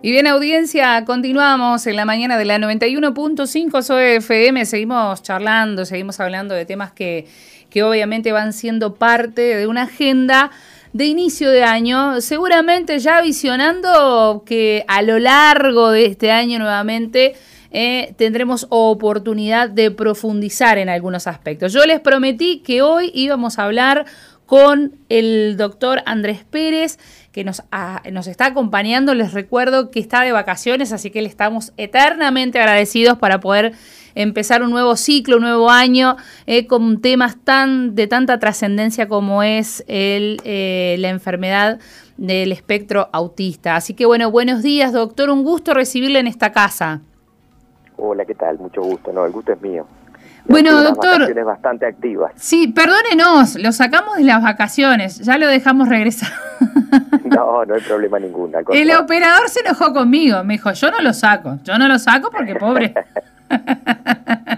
Y bien, audiencia, continuamos en la mañana de la 91.5 SOFM, seguimos charlando, seguimos hablando de temas que, que obviamente van siendo parte de una agenda de inicio de año, seguramente ya visionando que a lo largo de este año nuevamente eh, tendremos oportunidad de profundizar en algunos aspectos. Yo les prometí que hoy íbamos a hablar con el doctor Andrés Pérez, que nos, nos está acompañando. Les recuerdo que está de vacaciones, así que le estamos eternamente agradecidos para poder empezar un nuevo ciclo, un nuevo año, eh, con temas tan de tanta trascendencia como es el, eh, la enfermedad del espectro autista. Así que bueno, buenos días, doctor. Un gusto recibirle en esta casa. Hola, ¿qué tal? Mucho gusto. No, el gusto es mío. Bueno, doctor. bastante activas. Sí, perdónenos, lo sacamos de las vacaciones, ya lo dejamos regresar. No, no hay problema ninguno. El operador se enojó conmigo, me dijo, yo no lo saco, yo no lo saco porque pobre.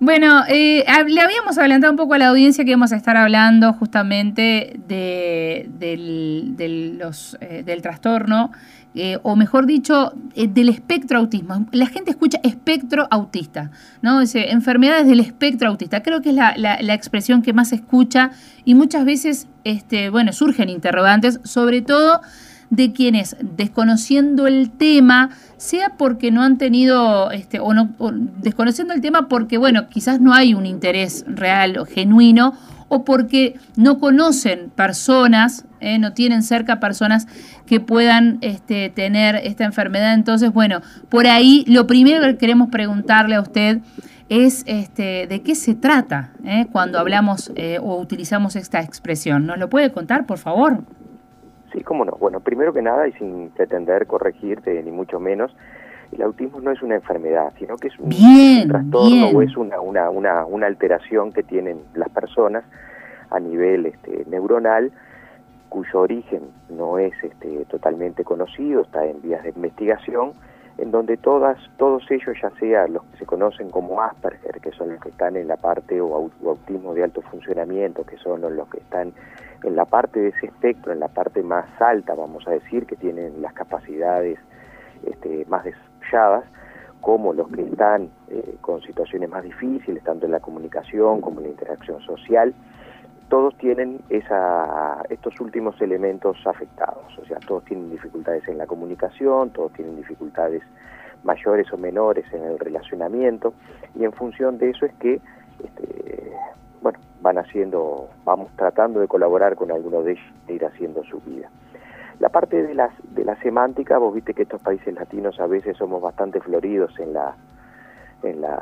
bueno, eh, le habíamos adelantado un poco a la audiencia que íbamos a estar hablando justamente de, del, los, eh, del trastorno eh, o mejor dicho, eh, del espectro autismo. La gente escucha espectro autista, ¿no? Dice, enfermedades del espectro autista. Creo que es la, la, expresión que más se escucha y muchas veces, este, bueno, surgen interrogantes, sobre todo de quienes, desconociendo el tema, sea porque no han tenido, este, o, no, desconociendo el tema porque, bueno, quizás no hay un interés real o genuino, o porque no conocen personas, eh, no tienen cerca personas que puedan este, tener esta enfermedad. Entonces, bueno, por ahí lo primero que queremos preguntarle a usted es este, de qué se trata eh, cuando hablamos eh, o utilizamos esta expresión. ¿Nos lo puede contar, por favor? Sí, cómo no. Bueno, primero que nada, y sin pretender corregirte, ni mucho menos, el autismo no es una enfermedad, sino que es un, trastorno o es una, una, una, una, alteración que tienen las personas a nivel este, neuronal cuyo origen no es este, totalmente conocido, está en vías de investigación, en donde todas, todos ellos, ya sea los que se conocen como Asperger, que son los que están en la parte o, autismo de alto funcionamiento, que son los que están en la parte de ese espectro, en la parte más alta, vamos a decir, que tienen las capacidades este, más desarrolladas, como los que están eh, con situaciones más difíciles, tanto en la comunicación como en la interacción social, todos tienen esa, estos últimos elementos afectados, o sea, todos tienen dificultades en la comunicación, todos tienen dificultades mayores o menores en el relacionamiento, y en función de eso es que, este, bueno, van haciendo, vamos tratando de colaborar con algunos de ellos e ir haciendo su vida. La parte de, las, de la semántica, vos viste que estos países latinos a veces somos bastante floridos en la en las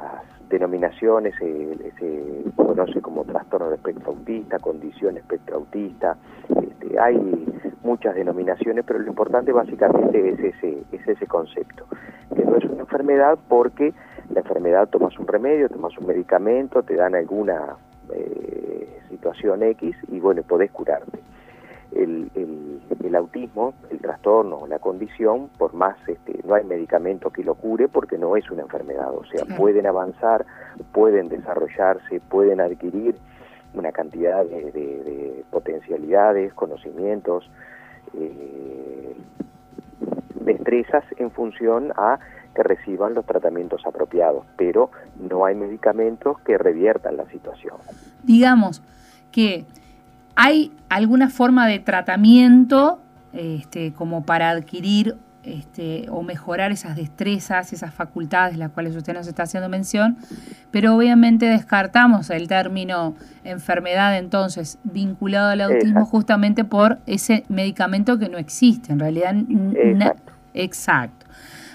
denominaciones se, conoce como trastorno de espectro autista, condición espectro autista, este, hay muchas denominaciones, pero lo importante básicamente es ese, es ese concepto, que no es una enfermedad porque la enfermedad tomas un remedio, tomas un medicamento, te dan alguna eh, situación X y bueno, podés curarte el, el, autismo, el trastorno, la condición, por más este, no hay medicamento que lo cure porque no es una enfermedad, o sea, pueden avanzar, pueden desarrollarse, pueden adquirir una cantidad de, potencialidades, conocimientos, eh, destrezas en función a que reciban los tratamientos apropiados, pero no hay medicamentos que reviertan la situación. Digamos que ¿Hay alguna forma de tratamiento este, como para adquirir este, o mejorar esas destrezas, esas facultades de las cuales usted nos está haciendo mención, pero obviamente descartamos el término enfermedad entonces vinculado al autismo justamente por ese medicamento que no existe, en realidad. Exacto. Exacto.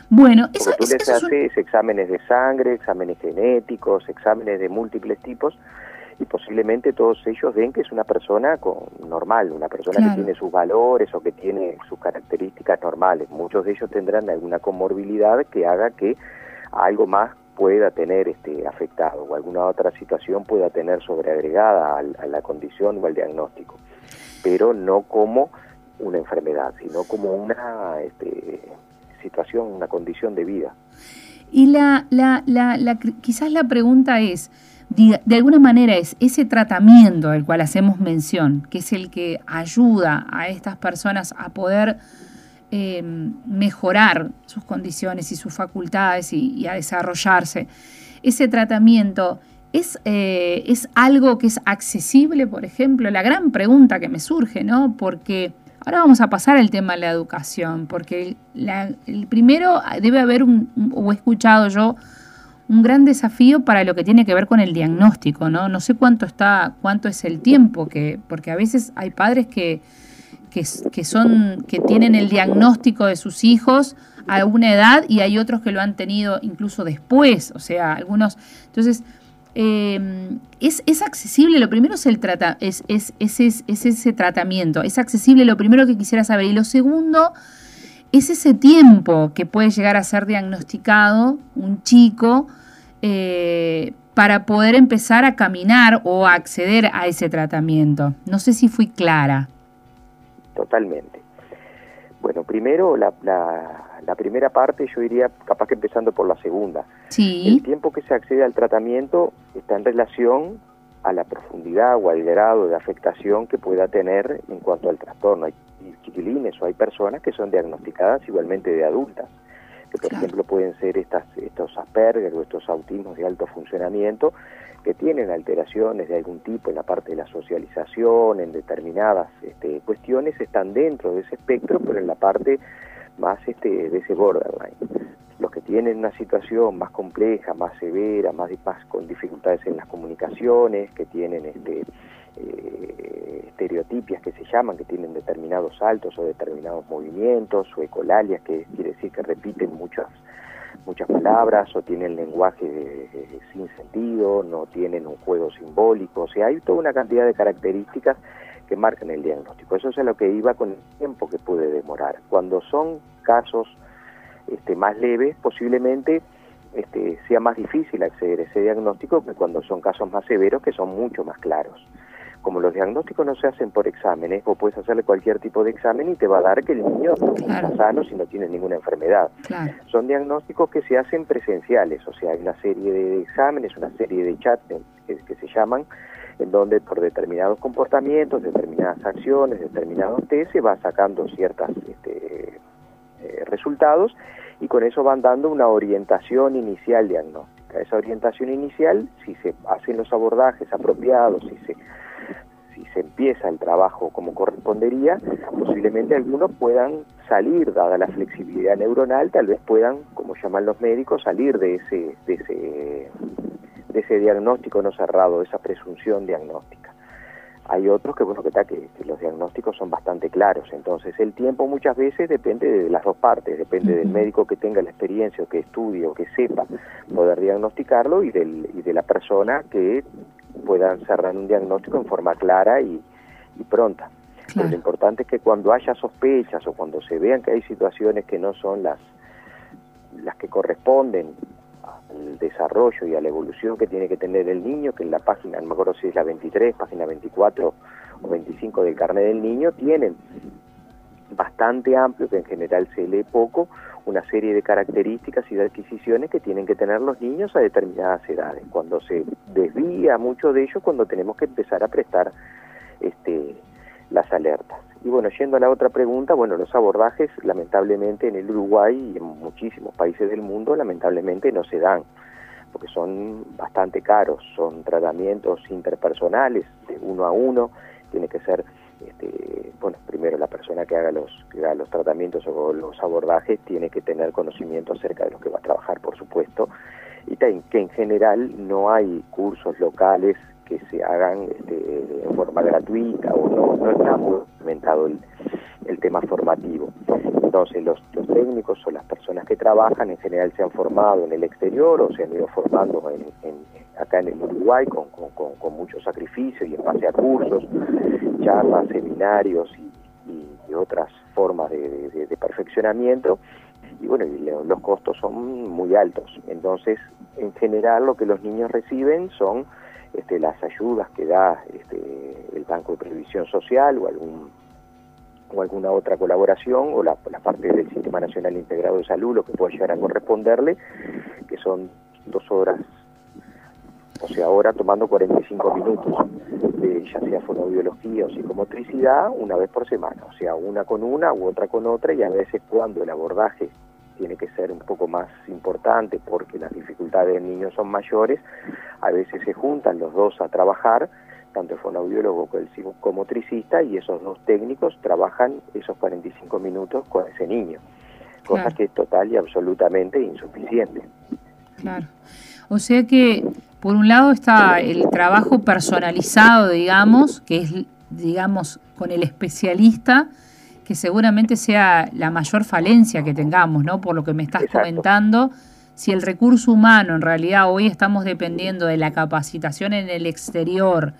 Bueno, eso, tú les haces exámenes de sangre, exámenes genéticos, exámenes de múltiples tipos y posiblemente todos ellos ven que es una persona con, normal, una persona que tiene sus valores o que tiene sus características normales. Muchos de ellos tendrán alguna comorbilidad que haga que algo más pueda tener este afectado o alguna otra situación pueda tener sobreagregada a, la condición o al diagnóstico, pero no como una enfermedad, sino como una este, situación, una condición de vida. Y la, la, la, la quizás la pregunta es, de alguna manera es ese tratamiento del cual hacemos mención, que es el que ayuda a estas personas a poder eh, mejorar sus condiciones y sus facultades y, a desarrollarse. Ese tratamiento es, eh, es algo que es accesible, por ejemplo, la gran pregunta que me surge, ¿no? Porque ahora vamos a pasar al tema de la educación, porque el primero debe haber un, o he escuchado yo, un gran desafío para lo que tiene que ver con el diagnóstico, ¿no? No sé cuánto está, cuánto es el tiempo, que, porque a veces hay padres que que, son, que tienen el diagnóstico de sus hijos a una edad y hay otros que lo han tenido incluso después, o sea, algunos. Entonces, em, es, es, accesible, lo primero es, el trata, es, es, es ese tratamiento, es accesible, lo primero que quisiera saber. Y lo segundo es ese tiempo que puede llegar a ser diagnosticado un chico eh, para poder empezar a caminar o a acceder a ese tratamiento. No sé si fui clara totalmente. Bueno, primero la, la, primera parte yo diría capaz que empezando por la segunda. Sí. El tiempo que se accede al tratamiento está en relación a la profundidad o al grado de afectación que pueda tener en cuanto al trastorno. Hay chiquilines o hay personas que son diagnosticadas igualmente de adultas, que por ejemplo pueden ser estas, estos Asperger o estos autismos de alto funcionamiento, que tienen alteraciones de algún tipo en la parte de la socialización, en determinadas este, cuestiones, están dentro de ese espectro, pero en la parte más este, de ese borderline. Los que tienen una situación más compleja, más severa, más, más con dificultades en las comunicaciones, que tienen este, eh, estereotipias que se llaman, que tienen determinados saltos o determinados movimientos, o ecolalias, que quiere decir que repiten muchas muchas palabras o tienen lenguaje sin sentido, no tienen un juego simbólico, o sea, hay toda una cantidad de características que marcan el diagnóstico. Eso es a lo que iba con el tiempo que puede demorar. Cuando son casos este, más leves, posiblemente este, sea más difícil acceder a ese diagnóstico que cuando son casos más severos, que son mucho más claros como los diagnósticos no se hacen por exámenes, vos puedes hacerle cualquier tipo de examen y te va a dar que el niño está sano si no tiene ninguna enfermedad. Son diagnósticos que se hacen presenciales, o sea, hay una serie de exámenes, una serie de chats que, se llaman, en donde por determinados comportamientos, determinadas acciones, determinados test se va sacando ciertos este, eh, resultados y con eso van dando una orientación inicial diagnóstica. Esa orientación inicial, si se hacen los abordajes apropiados, si se si se empieza el trabajo como correspondería, posiblemente algunos puedan salir, dada la flexibilidad neuronal, tal vez puedan, como llaman los médicos, salir de ese, de ese, de ese diagnóstico no cerrado, de esa presunción diagnóstica. Hay otros que, bueno, que, que, que los diagnósticos son bastante claros, entonces el tiempo muchas veces depende de las dos partes, depende del médico que tenga la experiencia o que estudie o que sepa poder diagnosticarlo y, del, y de la persona que puedan cerrar un diagnóstico en forma clara y, pronta. lo importante es que cuando haya sospechas o cuando se vean que hay situaciones que no son las, las que corresponden al desarrollo y a la evolución que tiene que tener el niño, que en la página, no me acuerdo si es la 23, página 24 o 25 del carnet del niño, tienen bastante amplio, que en general se lee poco, una serie de características y de adquisiciones que tienen que tener los niños a determinadas edades. Cuando se desvía mucho de ello, cuando tenemos que empezar a prestar este, las alertas. Y bueno, yendo a la otra pregunta, bueno, los abordajes lamentablemente en el Uruguay y en muchísimos países del mundo lamentablemente no se dan, porque son bastante caros, son tratamientos interpersonales de uno a uno, tiene que ser este, bueno, primero la persona que haga los que haga los tratamientos o los abordajes tiene que tener conocimiento acerca de lo que va a trabajar, por supuesto, y que en general no hay cursos locales que se hagan este, en forma gratuita o no, no está muy documentado el, tema formativo. Entonces los, técnicos o las personas que trabajan en general se han formado en el exterior o se han ido formando en, acá en el Uruguay con, con, con, mucho sacrificio y en base a cursos, charlas, seminarios y, otras formas de, perfeccionamiento y bueno, los costos son muy altos. Entonces, en general lo que los niños reciben son este, las ayudas que da este, el Banco de Previsión Social o algún o alguna otra colaboración o la, parte del Sistema Nacional Integrado de Salud, lo que pueda llegar a corresponderle, que son dos horas, o sea, ahora tomando 45 minutos de, ya sea fonobiología o psicomotricidad una vez por semana, o sea, una con una u otra con otra y a veces cuando el abordaje tiene que ser un poco más importante porque las dificultades del niño son mayores, a veces se juntan los dos a trabajar, tanto el fonoaudiólogo como el psicomotricista, y esos dos técnicos trabajan esos 45 minutos con ese niño, cosa que es total y absolutamente insuficiente. Claro. O sea que, por un lado, está el trabajo personalizado, digamos, que es, digamos, con el especialista, que seguramente sea la mayor falencia que tengamos, ¿no? Por lo que me estás comentando. Si el recurso humano, en realidad, hoy estamos dependiendo de la capacitación en el exterior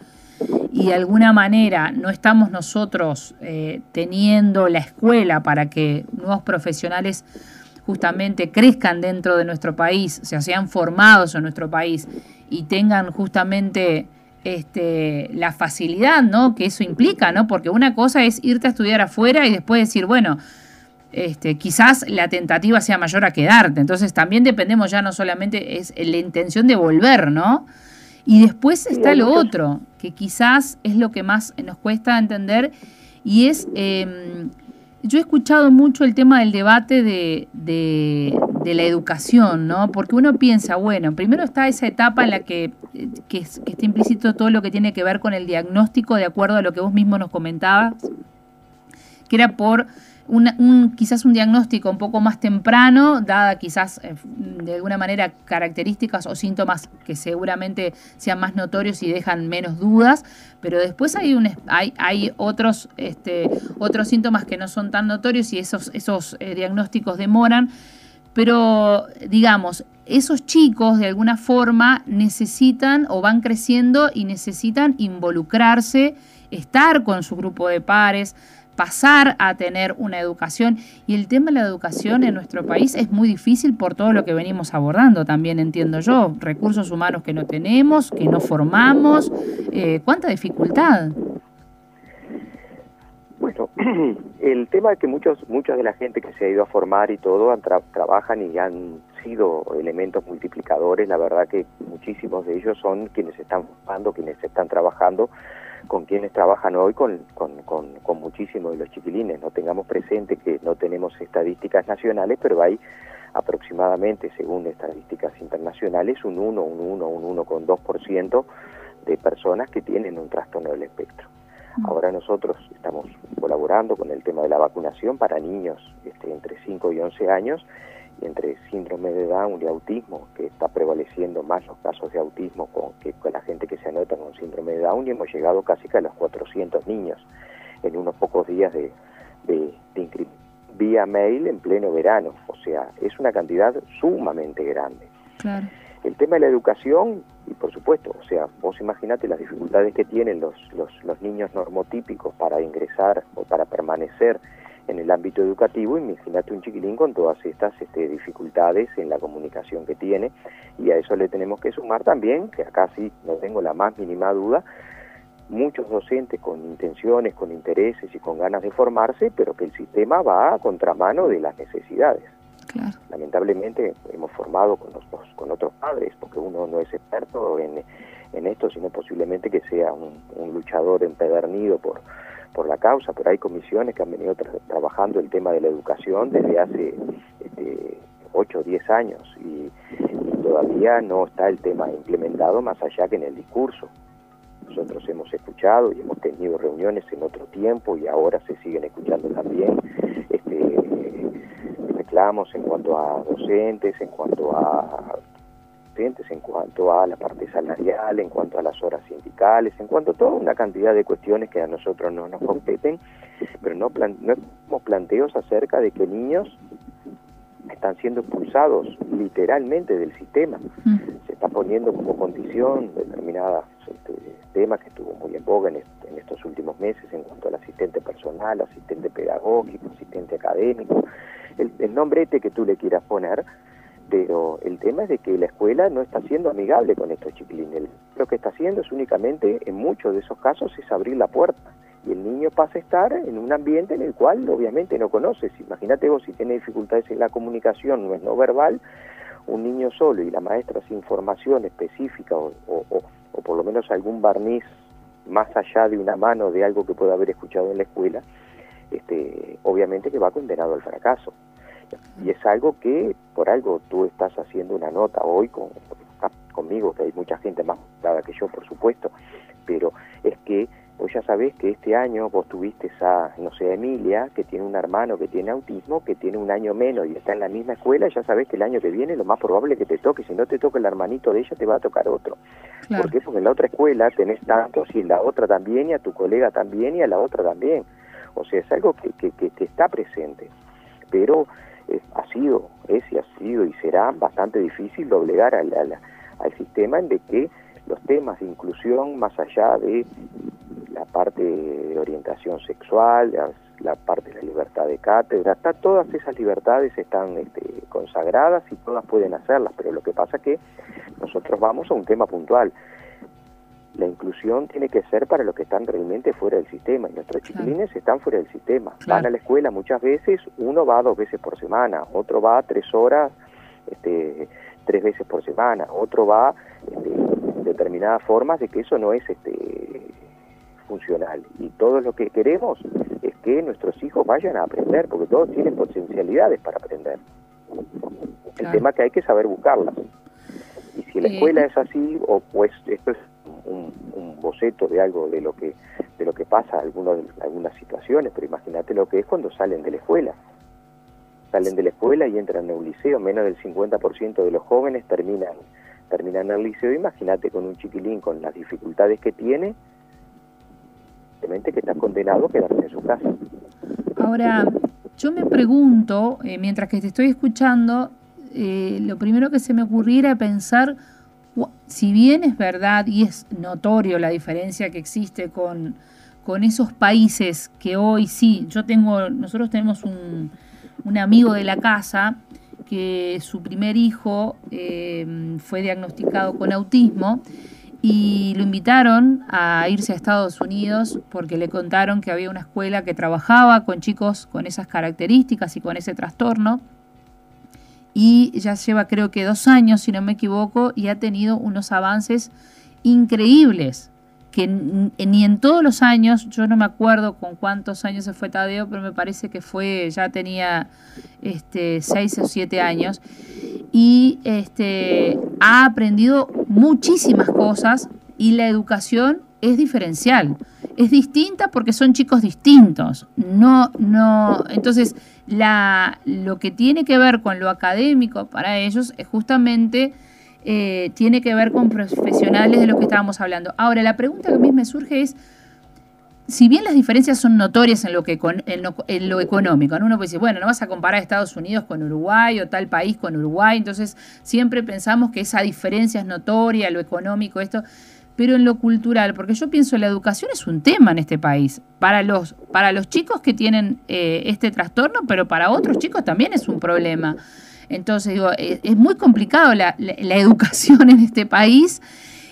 y de alguna manera no estamos nosotros eh, teniendo la escuela para que nuevos profesionales justamente crezcan dentro de nuestro país, o sea, sean formados en nuestro país y tengan justamente este, la facilidad, ¿no? Que eso implica, ¿no? Porque una cosa es irte a estudiar afuera y después decir, bueno, este, quizás la tentativa sea mayor a quedarte. Entonces también dependemos ya no solamente es la intención de volver, ¿no? Y después está lo otro, que quizás es lo que más nos cuesta entender, y es em, yo he escuchado mucho el tema del debate de, de, la educación, ¿no? Porque uno piensa, bueno, primero está esa etapa en la que, que, está implícito todo lo que tiene que ver con el diagnóstico, de acuerdo a lo que vos mismo nos comentabas, que era por un, quizás un diagnóstico un poco más temprano, dada quizás eh, de alguna manera características o síntomas que seguramente sean más notorios y dejan menos dudas, pero después hay, un, hay, hay otros, este, otros síntomas que no son tan notorios y esos, esos eh, diagnósticos demoran, pero digamos, esos chicos de alguna forma necesitan o van creciendo y necesitan involucrarse, estar con su grupo de pares, pasar a tener una educación. Y el tema de la educación en nuestro país es muy difícil por todo lo que venimos abordando, también entiendo yo. Recursos humanos que no tenemos, que no formamos. Eh, ¿Cuánta dificultad? Bueno, el tema es que muchos, mucha de la gente que se ha ido a formar y todo trabajan y han sido elementos multiplicadores. La verdad que muchísimos de ellos son quienes están formando, quienes están trabajando con quienes trabajan hoy con, con, con, muchísimos de los chiquilines. No tengamos presente que no tenemos estadísticas nacionales, pero hay aproximadamente, según estadísticas internacionales, un 1, un 1, un 1 con 2% de personas que tienen un trastorno del espectro. Ahora nosotros estamos colaborando con el tema de la vacunación para niños este, entre 5 y 11 años y entre síndrome de Down y autismo, que está prevaleciendo más los casos de autismo con, que con la gente que se anota con síndrome de Down, y hemos llegado casi a los 400 niños en unos pocos días de, de, de vía mail en pleno verano. O sea, es una cantidad sumamente grande. El tema de la educación, y por supuesto, o sea, vos imaginate las dificultades que tienen los, los, los niños normotípicos para ingresar o para permanecer en el ámbito educativo, imagínate un chiquilín con todas estas este, dificultades en la comunicación que tiene y a eso le tenemos que sumar también, que acá sí no tengo la más mínima duda, muchos docentes con intenciones, con intereses y con ganas de formarse, pero que el sistema va a contramano de las necesidades. Lamentablemente hemos formado con, con otros padres, porque uno no es experto en, esto, sino posiblemente que sea un, luchador empedernido por por la causa, pero hay comisiones que han venido trabajando el tema de la educación desde hace este, 8 o 10 años y, todavía no está el tema implementado más allá que en el discurso. Nosotros hemos escuchado y hemos tenido reuniones en otro tiempo y ahora se siguen escuchando también reclamos en cuanto a docentes, en cuanto a en cuanto a la parte salarial, en cuanto a las horas sindicales, en cuanto a toda una cantidad de cuestiones que a nosotros no nos competen, pero no, no hemos planteos acerca de que niños están siendo expulsados literalmente del sistema. Mm. Se está poniendo como condición determinadas este, temas que estuvo muy en boga en, estos últimos meses en cuanto al asistente personal, asistente pedagógico, asistente académico, el, nombre este que tú le quieras poner, pero el tema es de que la escuela no está siendo amigable con estos chiquilines. Lo que está haciendo es únicamente, en muchos de esos casos, es abrir la puerta. Y el niño pasa a estar en un ambiente en el cual obviamente no conoces. Imagínate vos si tiene dificultades en la comunicación, no es no verbal, un niño solo y la maestra sin formación específica o, o, por lo menos algún barniz más allá de una mano de algo que pueda haber escuchado en la escuela, este, obviamente que va condenado al fracaso. Y es algo que, por algo, tú estás haciendo una nota hoy con, conmigo, que hay mucha gente más dada que yo, por supuesto, pero es que vos ya sabés que este año vos tuviste a, no sé, Emilia, que tiene un hermano que tiene autismo, que tiene un año menos y está en la misma escuela, ya sabés que el año que viene lo más probable es que te toque, si no te toca el hermanito de ella, te va a tocar otro. ¿Por qué? Porque en la otra escuela tenés tantos y en la otra también, y a tu colega también, y a la otra también. O sea, es algo que, que, que, está presente. Pero eh, ha sido, es y ha sido y será bastante difícil doblegar al, al, al sistema en de que los temas de inclusión, más allá de la parte de orientación sexual, la, parte de la libertad de cátedra, está, todas esas libertades están este, consagradas y todas pueden hacerlas, pero lo que pasa es que nosotros vamos a un tema puntual. La inclusión tiene que ser para los que están realmente fuera del sistema, y nuestros chiquilines están fuera del sistema. Van a la escuela muchas veces, uno va dos veces por semana, otro va tres horas, este, tres veces por semana, otro va este, determinadas formas de que eso no es este, funcional. Y todo lo que queremos es que nuestros hijos vayan a aprender, porque todos tienen potencialidades para aprender. El tema que hay que saber buscarlas. Y si la escuela es así, o pues esto es un, boceto de algo de lo que de lo que pasa algunos, algunas situaciones, pero imagínate lo que es cuando salen de la escuela. Salen de la escuela y entran en un liceo, menos del 50% de los jóvenes terminan terminan el liceo, imagínate con un chiquilín con las dificultades que tiene, que está condenado a quedarse en su casa. Ahora, yo me pregunto, eh, mientras que te estoy escuchando, eh, lo primero que se me ocurriera pensar, si bien es verdad y es notorio la diferencia que existe con, con esos países que hoy sí, yo tengo, nosotros tenemos un, un amigo de la casa que su primer hijo eh, fue diagnosticado con autismo y lo invitaron a irse a Estados Unidos porque le contaron que había una escuela que trabajaba con chicos con esas características y con ese trastorno. Y ya lleva creo que dos años, si no me equivoco, y ha tenido unos avances increíbles que ni en todos los años, yo no me acuerdo con cuántos años se fue Tadeo, pero me parece que fue, ya tenía este, seis o siete años, y este, ha aprendido muchísimas cosas y la educación es diferencial. Es distinta porque son chicos distintos. No, no. Entonces, la, lo que tiene que ver con lo académico para ellos es justamente eh, tiene que ver con profesionales de lo que estábamos hablando. Ahora, la pregunta que a mí me surge es, si bien las diferencias son notorias en lo, que, en lo, económico, ¿no? uno puede decir, bueno, no vas a comparar Estados Unidos con Uruguay o tal país con Uruguay, entonces siempre pensamos que esa diferencia es notoria, lo económico, esto, pero en lo cultural, porque yo pienso la educación es un tema en este país, para los, para los chicos que tienen eh, este trastorno, pero para otros chicos también es un problema. Entonces, digo, es, muy complicado la, la, educación en este país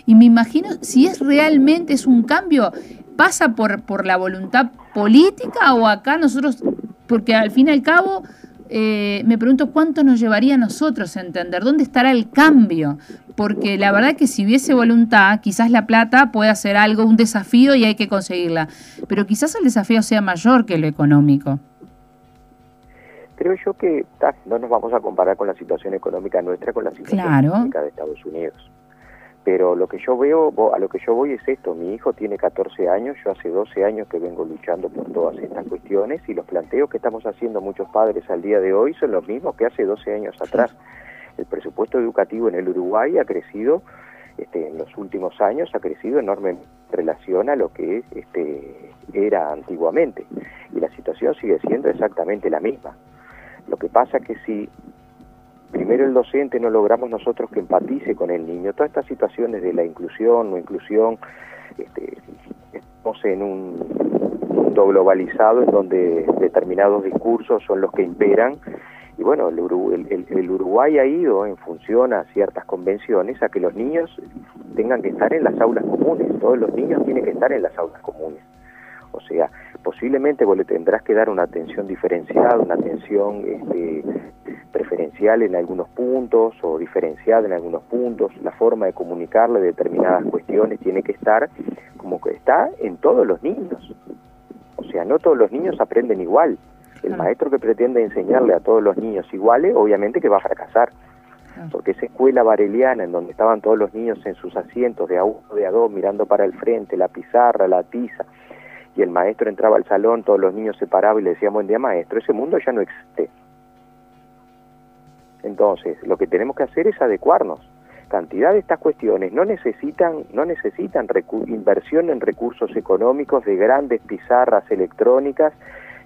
y me imagino si es realmente es un cambio, pasa por, por la voluntad política o acá nosotros, porque al fin y al cabo eh, me pregunto cuánto nos llevaría a nosotros a entender dónde estará el cambio, porque la verdad que si hubiese voluntad, quizás la plata pueda ser algo, un desafío y hay que conseguirla, pero quizás el desafío sea mayor que lo económico. Creo yo que no nos vamos a comparar con la situación económica nuestra con la situación económica de Estados Unidos. Pero lo que yo veo, a lo que yo voy es esto, mi hijo tiene 14 años, yo hace 12 años que vengo luchando por todas estas cuestiones y los planteos que estamos haciendo muchos padres al día de hoy son los mismos que hace 12 años atrás. El presupuesto educativo en el Uruguay ha crecido este, en los últimos años ha crecido enormemente en relación a lo que este, era antiguamente y la situación sigue siendo exactamente la misma. Lo que pasa que si primero el docente no logramos nosotros que empatice con el niño, todas estas situaciones de la inclusión, no inclusión, este, estamos en un mundo globalizado en donde determinados discursos son los que imperan. Y bueno, el, el, Uruguay ha ido en función a ciertas convenciones a que los niños tengan que estar en las aulas comunes, todos los niños tienen que estar en las aulas comunes. O sea, posiblemente vos le tendrás que dar una atención diferenciada, una atención este, preferencial en algunos puntos o diferenciada en algunos puntos, la forma de comunicarle determinadas cuestiones tiene que estar como que está en todos los niños. O sea, no todos los niños aprenden igual. El maestro que pretende enseñarle a todos los niños iguales, obviamente que va a fracasar. Porque esa escuela bareliana en donde estaban todos los niños en sus asientos de a uno, de a dos, mirando para el frente, la pizarra, la tiza, y el maestro entraba al salón, todos los niños se paraban y le decían buen día maestro, ese mundo ya no existe. Entonces, lo que tenemos que hacer es adecuarnos. Cantidad de estas cuestiones no necesitan, no necesitan inversión en recursos económicos de grandes pizarras electrónicas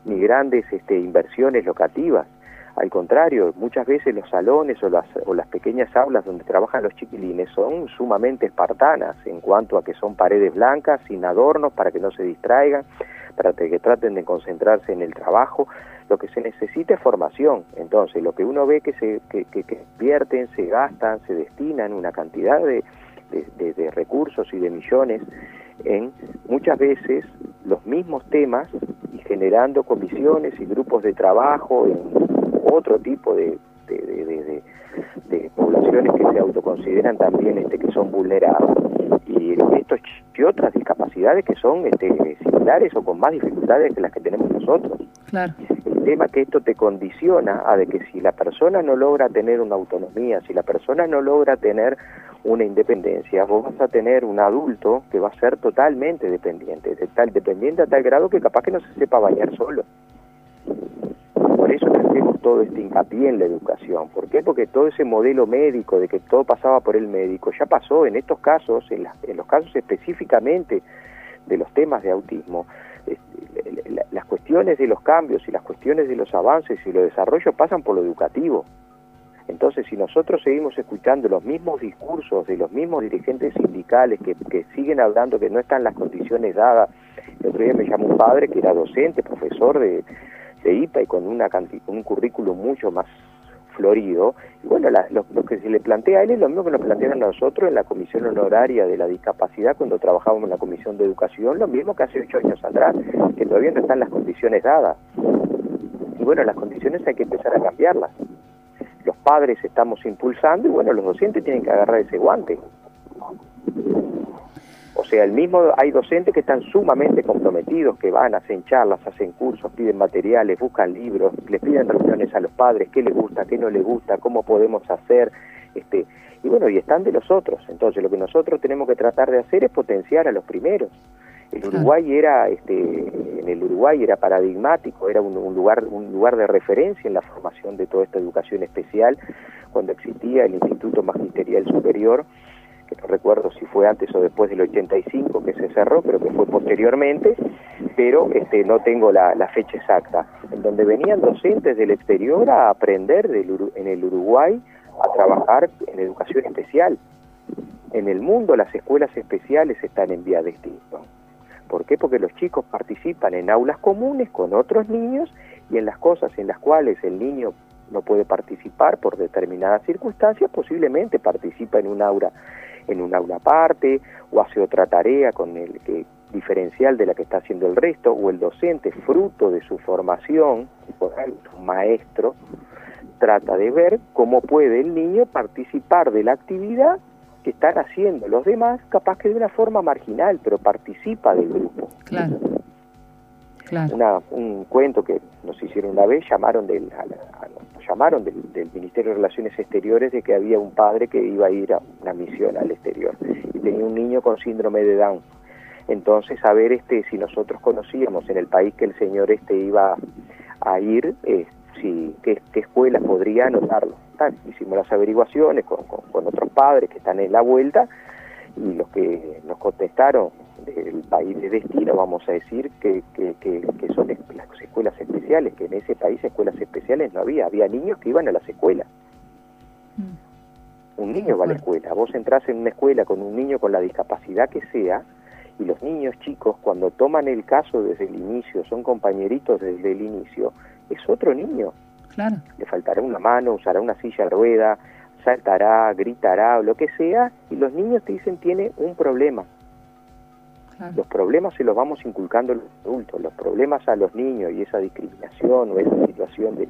ni grandes este, inversiones locativas. Al contrario, muchas veces los salones o las, o las pequeñas aulas donde trabajan los chiquilines son sumamente espartanas en cuanto a que son paredes blancas, sin adornos, para que no se distraigan, para que traten de concentrarse en el trabajo. Lo que se necesita es formación. Entonces, lo que uno ve que se que, vierten, se gastan, se destinan una cantidad de, recursos y de millones en muchas veces los mismos temas y generando comisiones y grupos de trabajo en otro tipo de, poblaciones que se autoconsideran también este, que son vulneradas y estos y otras discapacidades que son este, similares o con más dificultades que las que tenemos nosotros. Claro. El tema es que esto te condiciona a de que si la persona no logra tener una autonomía, si la persona no logra tener una independencia, vos vas a tener un adulto que va a ser totalmente dependiente, de tal dependiente a tal grado que capaz que no se sepa bañar solo todo este hincapié en la educación. ¿Por qué? Porque todo ese modelo médico de que todo pasaba por el médico ya pasó en estos casos, en, los casos específicamente de los temas de autismo. las cuestiones de los cambios y las cuestiones de los avances y los desarrollos pasan por lo educativo. Entonces, si nosotros seguimos escuchando los mismos discursos de los mismos dirigentes sindicales que, que siguen hablando que no están las condiciones dadas, el otro día me llamó un padre que era docente, profesor de, de IPA y con, una con un currículo mucho más florido. Y bueno, lo, que se le plantea a él es lo mismo que nos plantean a nosotros en la Comisión Honoraria de la Discapacidad cuando trabajábamos en la Comisión de Educación, lo mismo que hace ocho años atrás, que todavía no están las condiciones dadas. Y bueno, las condiciones hay que empezar a cambiarlas. Los padres estamos impulsando y bueno, los docentes tienen que agarrar ese guante. O sea, el mismo hay docentes que están sumamente comprometidos, que van, hacen charlas, hacen cursos, piden materiales, buscan libros, les piden reuniones a los padres, qué les gusta, qué no les gusta, cómo podemos hacer, este, y bueno, y están de los otros. Entonces, lo que nosotros tenemos que tratar de hacer es potenciar a los primeros. El Uruguay era, este, en el Uruguay era paradigmático, era un, un, lugar, un lugar de referencia en la formación de toda esta educación especial, cuando existía el Instituto Magisterial Superior, que no recuerdo si fue antes o después del 85 que se cerró, pero que fue posteriormente, pero este, no tengo la, fecha exacta, en donde venían docentes del exterior a aprender en el Uruguay a trabajar en educación especial. En el mundo las escuelas especiales están en vía de extinción. ¿Por qué? Porque los chicos participan en aulas comunes con otros niños y en las cosas en las cuales el niño no puede participar por determinadas circunstancias, posiblemente participa en un aula en un aula aparte o hace otra tarea con el que diferencial de la que está haciendo el resto o el docente fruto de su formación por un maestro trata de ver cómo puede el niño participar de la actividad que están haciendo los demás, capaz que de una forma marginal, pero participa del grupo. Claro. Una, un cuento que nos hicieron una vez, llamaron del, llamaron del, Ministerio de Relaciones Exteriores de que había un padre que iba a ir a una misión al exterior y tenía un niño con síndrome de Down. Entonces, a ver este, si nosotros conocíamos en el país que el señor este iba a ir, eh, si, qué, qué escuelas podría anotarlo. hicimos las averiguaciones con, con otros padres que están en la vuelta y los que nos contestaron del país de destino, vamos a decir, que, que, que, son las escuelas especiales, que en ese país escuelas especiales no había, había niños que iban a las escuelas. Mm. Un niño va a la escuela, vos entras en una escuela con un niño con la discapacidad que sea, y los niños chicos cuando toman el caso desde el inicio, son compañeritos desde el inicio, es otro niño. Claro. Le faltará una mano, usará una silla de rueda, saltará, gritará o lo que sea, y los niños te dicen tiene un problema. Los problemas se los vamos inculcando a los adultos, los problemas a los niños y esa discriminación o esa situación de,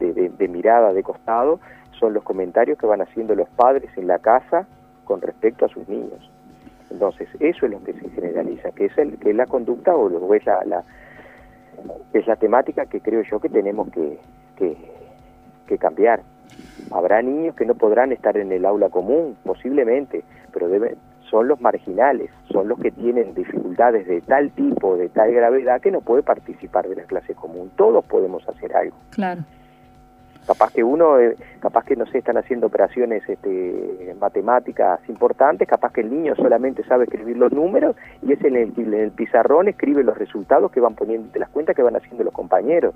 de, mirada de costado son los comentarios que van haciendo los padres en la casa con respecto a sus niños. Entonces, eso es lo que se generaliza, que es, el, que es la conducta o, es, la, la, es la temática que creo yo que tenemos que, que, que cambiar. Habrá niños que no podrán estar en el aula común, posiblemente, pero deben, son los marginales, son los que tienen dificultades de tal tipo, de tal gravedad, que no puede participar de la clase común. Todos podemos hacer algo. Claro. Capaz que uno, eh, capaz que no se están haciendo operaciones este, matemáticas importantes, capaz que el niño solamente sabe escribir los números y es en el, en el pizarrón escribe los resultados que van poniendo, de las cuentas que van haciendo los compañeros.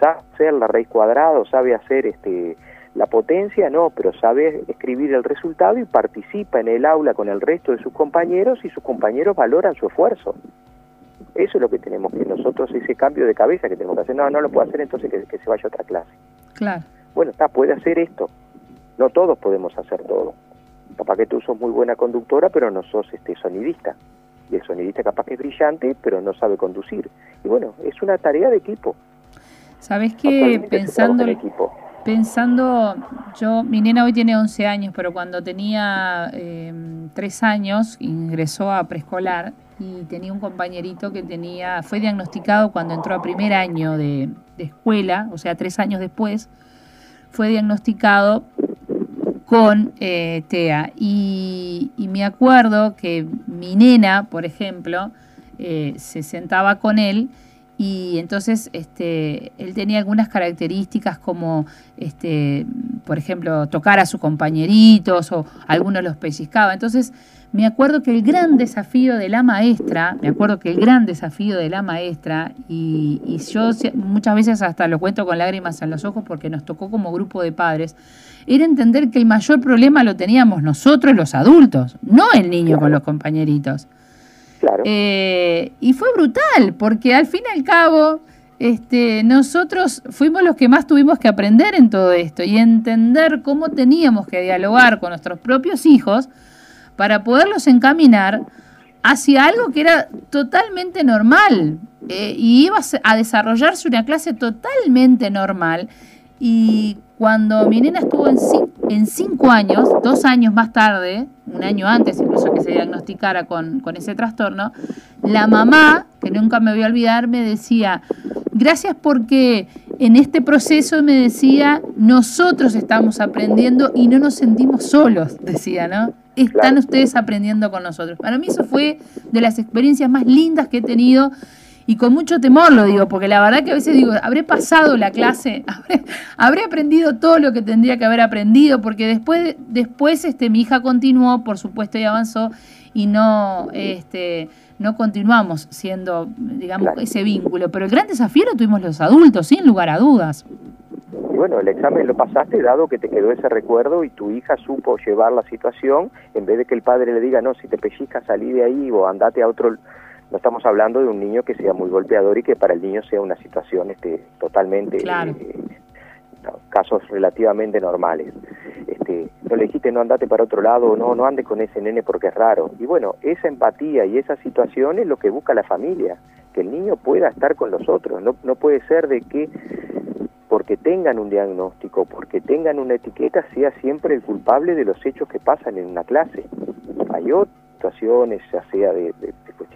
Sabe hacer la raíz cuadrada, sabe hacer este, la potencia, no, pero sabe escribir el resultado y participa en el aula con el resto de sus compañeros y sus compañeros valoran su esfuerzo. Eso es lo que tenemos que nosotros, ese cambio de cabeza que tenemos que hacer. No, no lo puedo hacer, entonces que, que se vaya a otra clase. Claro. Bueno, está, puede hacer esto. No todos podemos hacer todo. Capaz que tú sos muy buena conductora, pero no sos este sonidista. Y el sonidista capaz que es brillante, pero no sabe conducir. Y bueno, es una tarea de equipo. ¿Sabes qué? Pensando, pensando, yo, mi nena hoy tiene 11 años, pero cuando tenía eh, 3 años ingresó a preescolar y tenía un compañerito que tenía, fue diagnosticado cuando entró a primer año de, escuela, o sea, tres años después, fue diagnosticado con eh, TEA. Y, me acuerdo que mi nena, por ejemplo, eh, se sentaba con él y entonces este, él tenía algunas características como, este, por ejemplo, tocar a sus compañeritos o algunos los pellizcaba. Entonces, me acuerdo que el gran desafío de la maestra, me acuerdo que el gran desafío de la maestra, y, yo muchas veces hasta lo cuento con lágrimas en los ojos porque nos tocó como grupo de padres, era entender que el mayor problema lo teníamos nosotros los adultos, no el niño con los compañeritos. Eh, y fue brutal, porque al fin y al cabo, este, nosotros fuimos los que más tuvimos que aprender en todo esto y entender cómo teníamos que dialogar con nuestros propios hijos para poderlos encaminar hacia algo que era totalmente normal eh, y iba a desarrollarse una clase totalmente normal. Y cuando mi nena estuvo en, en cinco años, dos años más tarde, un año antes incluso que se diagnosticara con, con ese trastorno, la mamá, que nunca me voy a olvidar, me decía, gracias porque en este proceso me decía, nosotros estamos aprendiendo y no nos sentimos solos, decía, ¿no? están ustedes aprendiendo con nosotros. Para mí eso fue de las experiencias más lindas que he tenido y con mucho temor lo digo, porque la verdad que a veces digo, habré pasado la clase, habré, aprendido todo lo que tendría que haber aprendido, porque después, después este, mi hija continuó, por supuesto, y avanzó, y no, este, no continuamos siendo, digamos, ese vínculo. Pero el gran desafío lo tuvimos los adultos, sin lugar a dudas. Y bueno, el examen lo pasaste dado que te quedó ese recuerdo y tu hija supo llevar la situación, en vez de que el padre le diga, no, si te pellizcas salí de ahí o andate a otro... No estamos hablando de un niño que sea muy golpeador y que para el niño sea una situación este, totalmente... Eh, casos relativamente normales. Este, no le dijiste no andate para otro lado, no, no andes con ese nene porque es raro. Y bueno, esa empatía y esa situación es lo que busca la familia, que el niño pueda estar con los otros. No, no puede ser de que porque tengan un diagnóstico, porque tengan una etiqueta, sea siempre el culpable de los hechos que pasan en una clase. Hay otras situaciones, ya sea de,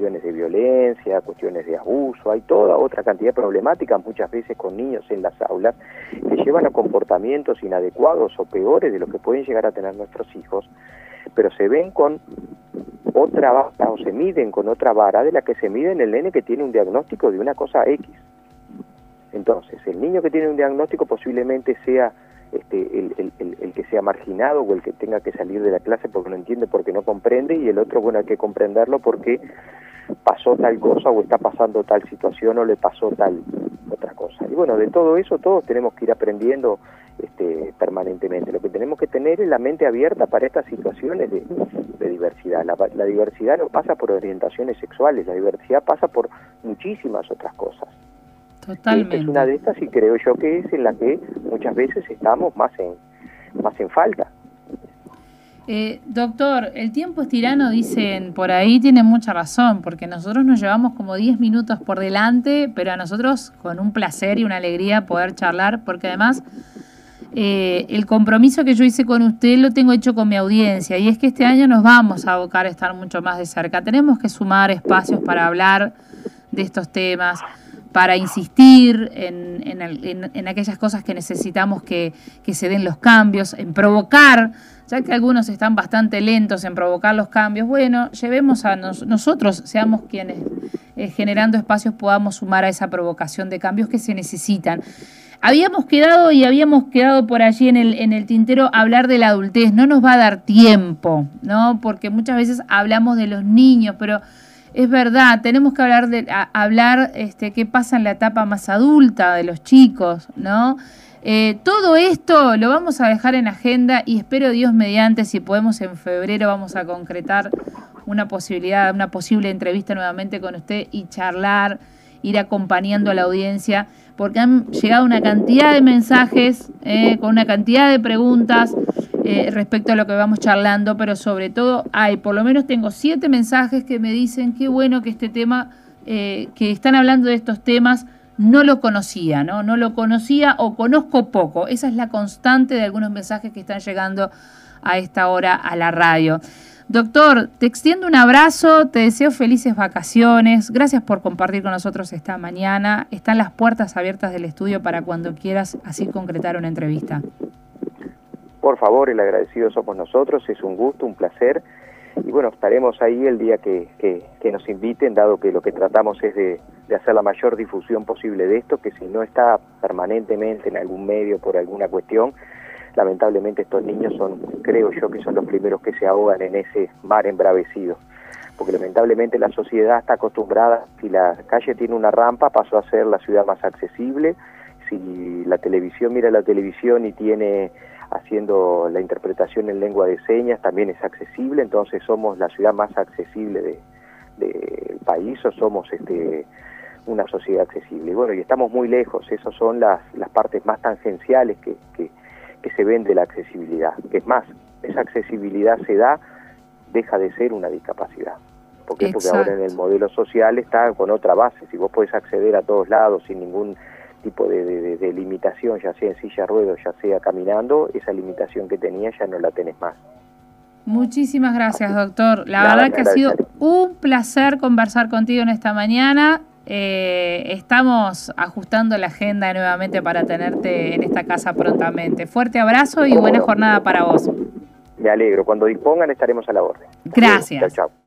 cuestiones de violencia, cuestiones de abuso, hay toda otra cantidad de problemáticas muchas veces con niños en las aulas que llevan a comportamientos inadecuados o peores de lo que pueden llegar a tener nuestros hijos, pero se ven con otra vara o se miden con otra vara de la que se mide en el nene que tiene un diagnóstico de una cosa X. Entonces, el niño que tiene un diagnóstico posiblemente sea este, el, el, que sea marginado o el que tenga que salir de la clase porque no entiende, porque no comprende, y el otro, bueno, hay que comprenderlo porque pasó tal cosa o está pasando tal situación o le pasó tal otra cosa. Y bueno, de todo eso todos tenemos que ir aprendiendo este, permanentemente. Lo que tenemos que tener es la mente abierta para estas situaciones de, diversidad. La, la diversidad no pasa por orientaciones sexuales, la diversidad pasa por muchísimas otras cosas. Totalmente. es una de estas y creo yo que es en la que muchas veces estamos más en, más en falta. Eh, doctor, el tiempo es tirano, dicen por ahí, tiene mucha razón, porque nosotros nos llevamos como 10 minutos por delante, pero a nosotros con un placer y una alegría poder charlar, porque además eh, el compromiso que yo hice con usted lo tengo hecho con mi audiencia y es que este año nos vamos a abocar a estar mucho más de cerca. Tenemos que sumar espacios para hablar de estos temas, para insistir en, en, aquellas cosas que necesitamos que, que, se den los cambios, en provocar, ya que algunos están bastante lentos en provocar los cambios, bueno, llevemos a nosotros, seamos quienes eh, generando espacios podamos sumar a esa provocación de cambios que se necesitan. Habíamos quedado y habíamos quedado por allí en el, en el tintero hablar de la adultez, no nos va a dar tiempo, ¿no? Porque muchas veces hablamos de los niños, pero es verdad, tenemos que hablar de hablar este, qué pasa en la etapa más adulta de los chicos, ¿no? Eh, todo esto lo vamos a dejar en agenda y espero Dios mediante, si podemos en febrero vamos a concretar una posibilidad, una posible entrevista nuevamente con usted y charlar, ir acompañando a la audiencia, porque han llegado una cantidad de mensajes eh, con una cantidad de preguntas eh, respecto a lo que vamos charlando, pero sobre todo hay, por lo menos tengo siete mensajes que me dicen qué bueno que este tema, eh, que están hablando de estos temas, no lo conocía, ¿no? No lo conocía o conozco poco. Esa es la constante de algunos mensajes que están llegando a esta hora a la radio. Doctor, te extiendo un abrazo, te deseo felices vacaciones, gracias por compartir con nosotros esta mañana. Están las puertas abiertas del estudio para cuando quieras así concretar una entrevista. Por favor, el agradecido somos nosotros, es un gusto, un placer. Y bueno, estaremos ahí el día que, que, nos inviten, dado que lo que tratamos es de, de, hacer la mayor difusión posible de esto, que si no está permanentemente en algún medio por alguna cuestión, lamentablemente estos niños son, creo yo, que son los primeros que se ahogan en ese mar embravecido. Porque lamentablemente la sociedad está acostumbrada, si la calle tiene una rampa, pasó a ser la ciudad más accesible, si la televisión mira la televisión y tiene haciendo la interpretación en lengua de señas, también es accesible, entonces somos la ciudad más accesible del de, país o somos este una sociedad accesible. Y bueno, y estamos muy lejos, esas son las, las partes más tangenciales que, que, que se ven de la accesibilidad. Que es más, esa accesibilidad se da, deja de ser una discapacidad. ¿Por Porque ahora en el modelo social está con otra base. Si vos podés acceder a todos lados sin ningún tipo de, de, limitación, ya sea en silla ruedas, ya sea caminando, esa limitación que tenía ya no la tenés más. Muchísimas gracias, doctor. La verdad que ha sido un placer conversar contigo en esta mañana. Eh, estamos ajustando la agenda nuevamente para tenerte en esta casa prontamente. Fuerte abrazo y buena jornada para vos. Me alegro. Cuando dispongan estaremos a la orden. Gracias. Chao, chao.